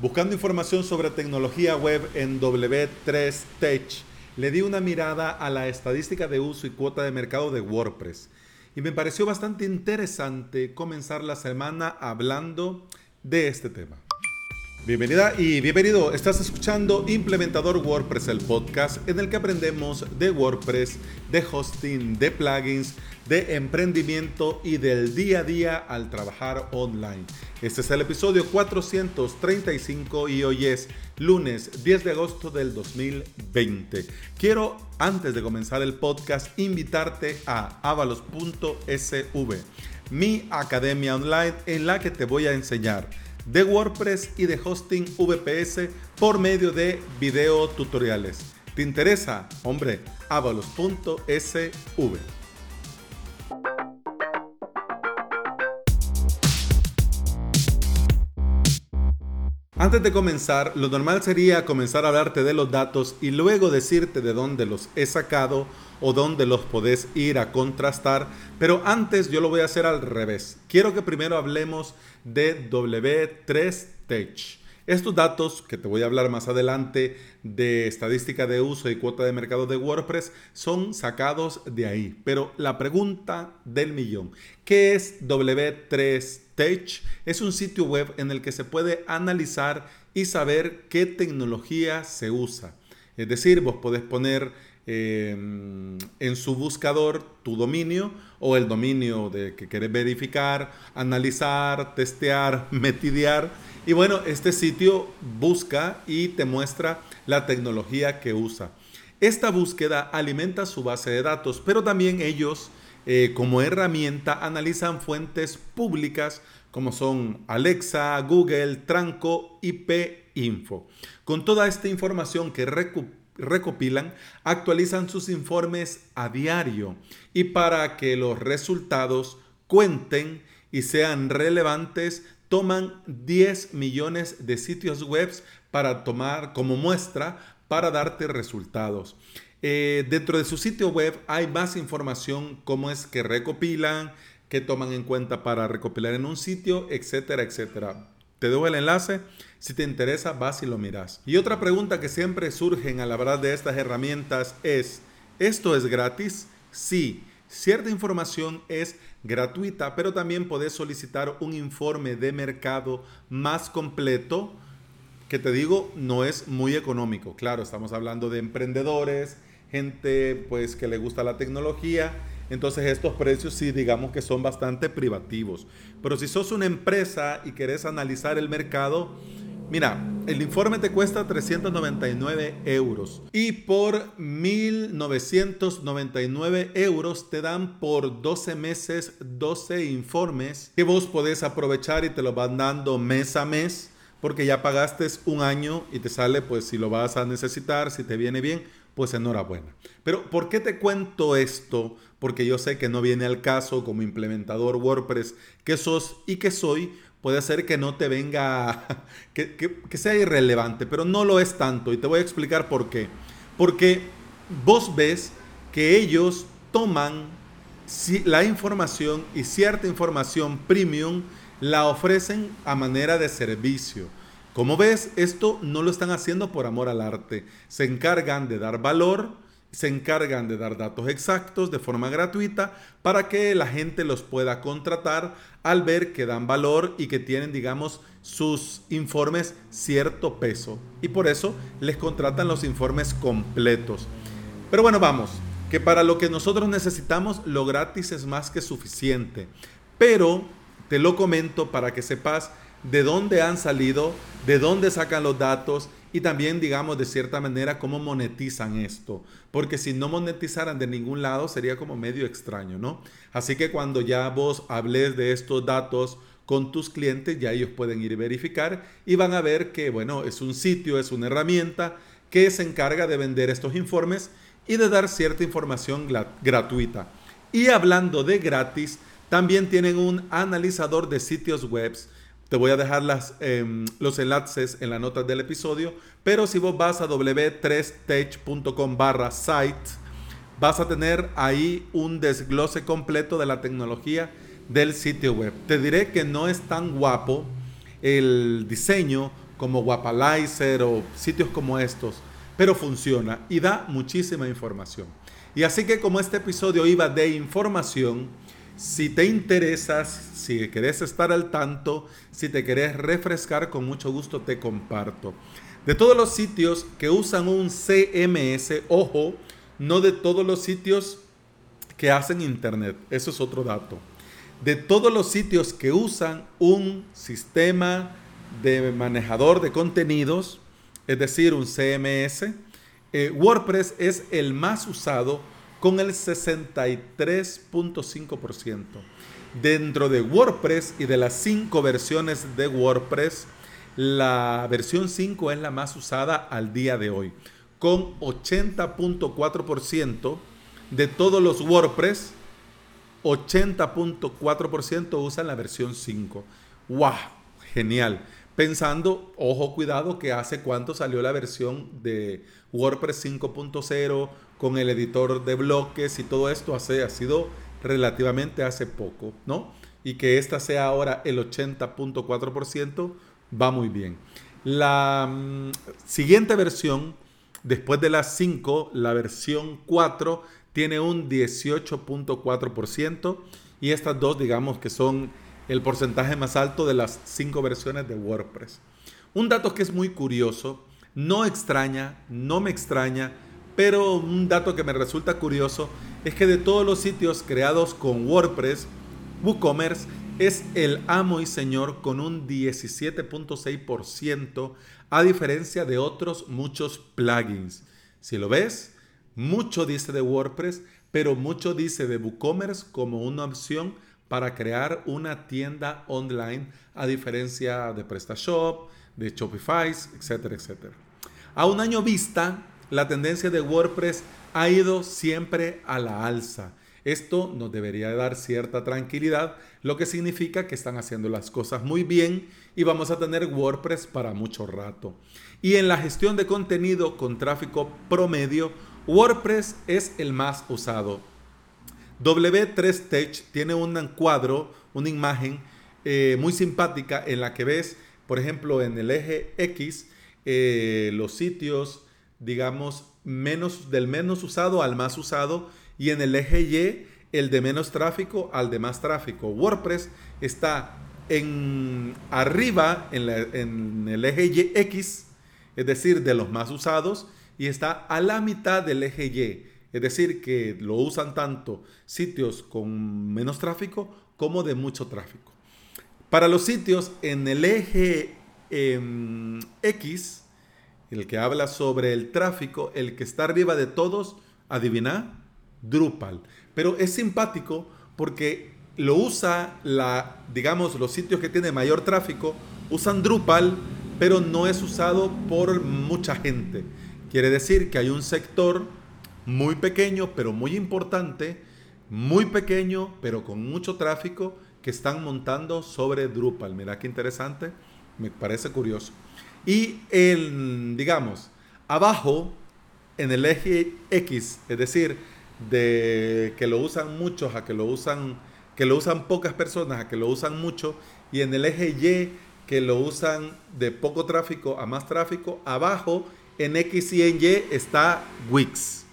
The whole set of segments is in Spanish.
Buscando información sobre tecnología web en W3Tech, le di una mirada a la estadística de uso y cuota de mercado de WordPress. Y me pareció bastante interesante comenzar la semana hablando de este tema. Bienvenida y bienvenido. Estás escuchando Implementador WordPress, el podcast en el que aprendemos de WordPress, de hosting, de plugins, de emprendimiento y del día a día al trabajar online. Este es el episodio 435 y hoy es lunes 10 de agosto del 2020. Quiero, antes de comenzar el podcast, invitarte a avalos.sv, mi academia online en la que te voy a enseñar de WordPress y de hosting VPS por medio de video tutoriales. ¿Te interesa? Hombre, avalos.sv. Antes de comenzar, lo normal sería comenzar a hablarte de los datos y luego decirte de dónde los he sacado o dónde los podés ir a contrastar, pero antes yo lo voy a hacer al revés. Quiero que primero hablemos de W3Tech. Estos datos, que te voy a hablar más adelante, de estadística de uso y cuota de mercado de WordPress, son sacados de ahí. Pero la pregunta del millón, ¿qué es W3Tech? Es un sitio web en el que se puede analizar y saber qué tecnología se usa. Es decir, vos podés poner em, en su buscador tu dominio o el dominio de que querés verificar, analizar, testear, metidear y bueno, este sitio busca y te muestra la tecnología que usa. Esta búsqueda alimenta su base de datos, pero también ellos eh, como herramienta analizan fuentes públicas como son Alexa, Google, Tranco, IP Info. Con toda esta información que recopilan, actualizan sus informes a diario y para que los resultados cuenten y sean relevantes, toman 10 millones de sitios web para tomar como muestra para darte resultados. Eh, dentro de su sitio web hay más información, cómo es que recopilan, qué toman en cuenta para recopilar en un sitio, etcétera, etcétera. Te dejo el enlace. Si te interesa, vas y lo miras. Y otra pregunta que siempre surgen a la verdad de estas herramientas es, ¿esto es gratis? Sí. Cierta información es gratuita, pero también podés solicitar un informe de mercado más completo, que te digo, no es muy económico. Claro, estamos hablando de emprendedores, gente pues que le gusta la tecnología, entonces estos precios sí digamos que son bastante privativos. Pero si sos una empresa y querés analizar el mercado, Mira, el informe te cuesta 399 euros y por 1999 euros te dan por 12 meses 12 informes que vos podés aprovechar y te lo van dando mes a mes porque ya pagaste un año y te sale pues si lo vas a necesitar, si te viene bien, pues enhorabuena. Pero ¿por qué te cuento esto? Porque yo sé que no viene al caso como implementador WordPress que sos y que soy puede ser que no te venga, que, sea irrelevante, pero no lo es tanto. Y te voy a explicar por qué. Porque vos ves que ellos toman la información y cierta información premium la ofrecen a manera de servicio. Como ves, esto no lo están haciendo por amor al arte. Se encargan de dar valor se encargan de dar datos exactos de forma gratuita para que la gente los pueda contratar al ver que dan valor y que tienen, digamos, sus informes cierto peso. Y por eso les contratan los informes completos. Pero bueno, vamos, que para lo que nosotros necesitamos, lo gratis es más que suficiente. Pero te lo comento para que sepas de dónde han salido, de dónde sacan los datos y también, digamos, de cierta manera, cómo monetizan esto. Porque si no monetizaran de ningún lado, sería como medio extraño, ¿no? Así que cuando ya vos hables de estos datos con tus clientes, ya ellos pueden ir a verificar y van a ver que, bueno, es un sitio, es una herramienta que se encarga de vender estos informes y de dar cierta información gratuita. Y hablando de gratis, también tienen un analizador de sitios web te voy a dejar em, los enlaces en las notas del episodio. Pero si vos vas a w3tech.com barra site, vas a tener ahí un desglose completo de la tecnología del sitio web. Te diré que no es tan guapo el diseño como Wapalizer o sitios como estos, pero funciona y da muchísima información. Y así que como este episodio iba de información, si te interesas, si querés estar al tanto, si te querés refrescar, con mucho gusto te comparto. De todos los sitios que usan un CMS, ojo, no de todos los sitios que hacen internet, eso es otro dato. De todos los sitios que usan un sistema de manejador de contenidos, es decir, un CMS, eh, WordPress es el más usado con el 63.5%. Dentro de WordPress y de las cinco versiones de WordPress, la versión 5 es la más usada al día de hoy, con 80.4% de todos los WordPress, 80.4% usan la versión 5. ¡Wow! Genial pensando, ojo, cuidado, que hace cuánto salió la versión de WordPress 5.0 con el editor de bloques y todo esto hace, ha sido relativamente hace poco, ¿no? Y que esta sea ahora el 80.4% va muy bien. La mm, siguiente versión, después de las 5, la versión 4, tiene un 18.4% y estas dos, digamos que son el porcentaje más alto de las cinco versiones de WordPress. Un dato que es muy curioso, no extraña, no me extraña, pero un dato que me resulta curioso es que de todos los sitios creados con WordPress, WooCommerce es el amo y señor con un 17.6% a diferencia de otros muchos plugins. Si lo ves, mucho dice de WordPress, pero mucho dice de WooCommerce como una opción para crear una tienda online a diferencia de PrestaShop, de Shopify, etcétera, etcétera. A un año vista, la tendencia de WordPress ha ido siempre a la alza. Esto nos debería dar cierta tranquilidad, lo que significa que están haciendo las cosas muy bien y vamos a tener WordPress para mucho rato. Y en la gestión de contenido con tráfico promedio, WordPress es el más usado. W3Tech tiene un cuadro, una imagen eh, muy simpática en la que ves, por ejemplo, en el eje X, eh, los sitios, digamos, menos, del menos usado al más usado, y en el eje Y, el de menos tráfico al de más tráfico. WordPress está en arriba, en, el eje Y X, es decir, de los más usados, y está a la mitad del eje Y es decir, que lo usan tanto sitios con menos tráfico como de mucho tráfico. Para los sitios en el eje em, X, el que habla sobre el tráfico, el que está arriba de todos, adivina, Drupal. Pero es simpático porque lo usa la, digamos, los sitios que tienen mayor tráfico usan Drupal, pero no es usado por mucha gente. Quiere decir que hay un sector muy pequeño pero muy importante, muy pequeño pero con mucho tráfico que están montando sobre Drupal. Mira qué interesante, me parece curioso. Y el, digamos, abajo en el eje X, es decir, de que lo usan muchos a que lo usan que lo usan pocas personas a que lo usan mucho y en el eje Y que lo usan de poco tráfico a más tráfico, abajo en X y en Y está Wix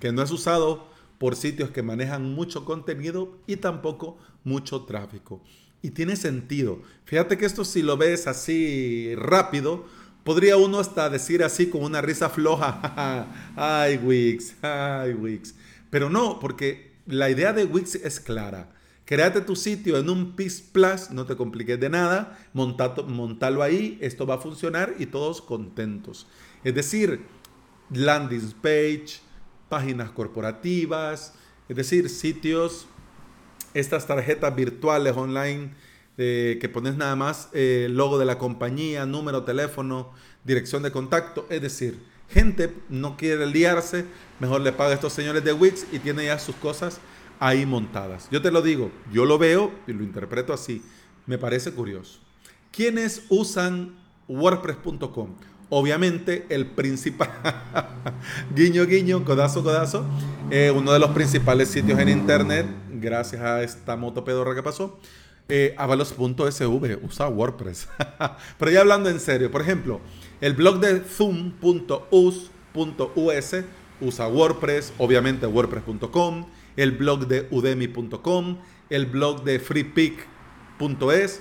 que no es usado por sitios que manejan mucho contenido y tampoco mucho tráfico. Y tiene sentido. Fíjate que esto si lo ves así rápido, podría uno hasta decir así con una risa floja, ay Wix, ay Wix. Pero no, porque la idea de Wix es clara. Créate tu sitio en un PIS Plus, no te compliques de nada, montalo ahí, esto va a funcionar y todos contentos. Es decir, landing page, páginas corporativas, es decir, sitios, estas tarjetas virtuales online eh, que pones nada más el logo de la compañía, número, teléfono, dirección de contacto, es decir, gente no quiere liarse, mejor le paga a estos señores de Wix y tiene ya sus cosas ahí montadas. Yo te lo digo, yo lo veo y lo interpreto así, me parece curioso. ¿Quiénes usan WordPress.com? Obviamente el principal, guiño, guiño, codazo, codazo, eh, uno de los principales sitios en internet, gracias a esta moto pedorra que pasó, eh, avalos.sv, usa WordPress. Pero ya hablando en serio, por ejemplo, el blog de zoom.us.us usa WordPress, obviamente WordPress.com, el blog de udemy.com, el blog de freepick.es.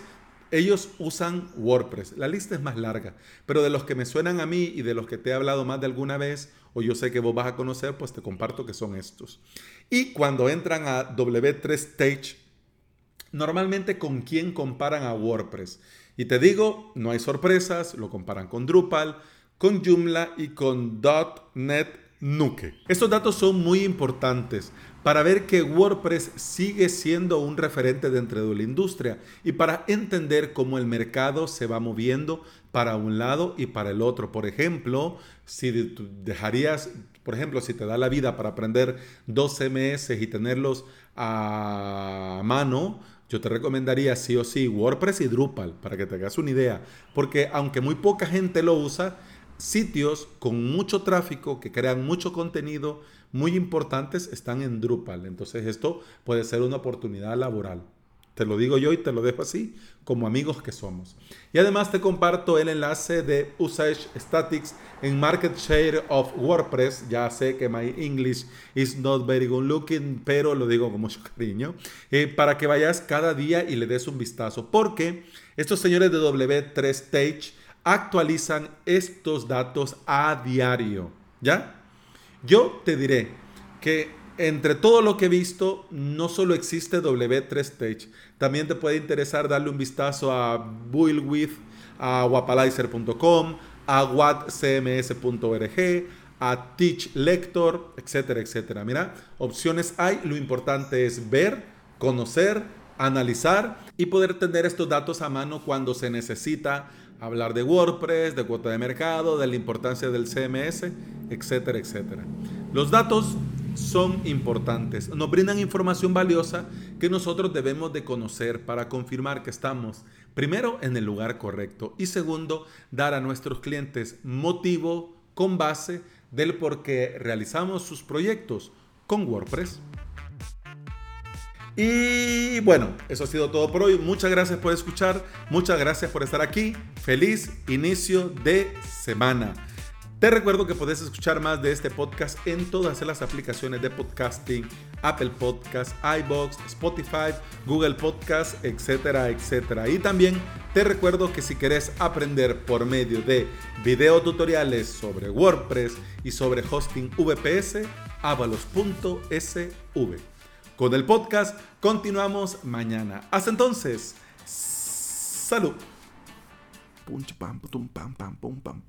Ellos usan WordPress. La lista es más larga, pero de los que me suenan a mí y de los que te he hablado más de alguna vez, o yo sé que vos vas a conocer, pues te comparto que son estos. Y cuando entran a W3Stage, normalmente con quién comparan a WordPress. Y te digo, no hay sorpresas, lo comparan con Drupal, con Joomla y con .NET Nuke. Estos datos son muy importantes para ver que WordPress sigue siendo un referente dentro de la industria y para entender cómo el mercado se va moviendo para un lado y para el otro. Por ejemplo, si dejarías, por ejemplo, si te da la vida para aprender dos CMS y tenerlos a mano, yo te recomendaría sí o sí WordPress y Drupal para que te hagas una idea, porque aunque muy poca gente lo usa, sitios con mucho tráfico que crean mucho contenido muy importantes están en Drupal. Entonces esto puede ser una oportunidad laboral. Te lo digo yo y te lo dejo así, como amigos que somos. Y además te comparto el enlace de Usage Statics en Market Share of WordPress. Ya sé que my English is not very good looking, pero lo digo con mucho cariño. Eh, para que vayas cada día y le des un vistazo. Porque estos señores de W3Stage actualizan estos datos a diario. ¿Ya? Yo te diré que entre todo lo que he visto, no solo existe W3Stage, también te puede interesar darle un vistazo a Buildwith, a wapalizer.com, a wattcms.org, a Teach Lector, etcétera, etcétera. Mira, opciones hay, lo importante es ver, conocer, analizar y poder tener estos datos a mano cuando se necesita hablar de WordPress, de cuota de mercado, de la importancia del CMS, etcétera, etcétera. Los datos son importantes, nos brindan información valiosa que nosotros debemos de conocer para confirmar que estamos primero en el lugar correcto y segundo, dar a nuestros clientes motivo con base del por qué realizamos sus proyectos con WordPress. Y bueno, eso ha sido todo por hoy. Muchas gracias por escuchar. Muchas gracias por estar aquí. Feliz inicio de semana. Te recuerdo que puedes escuchar más de este podcast en todas las aplicaciones de podcasting, Apple Podcasts, iBox, Spotify, Google Podcasts, etcétera, etcétera. Y también te recuerdo que si quieres aprender por medio de videotutoriales sobre WordPress y sobre hosting VPS, avalos.sv. Con el podcast continuamos mañana. Hasta entonces, salud. Pum, pam, pam, pum, pam.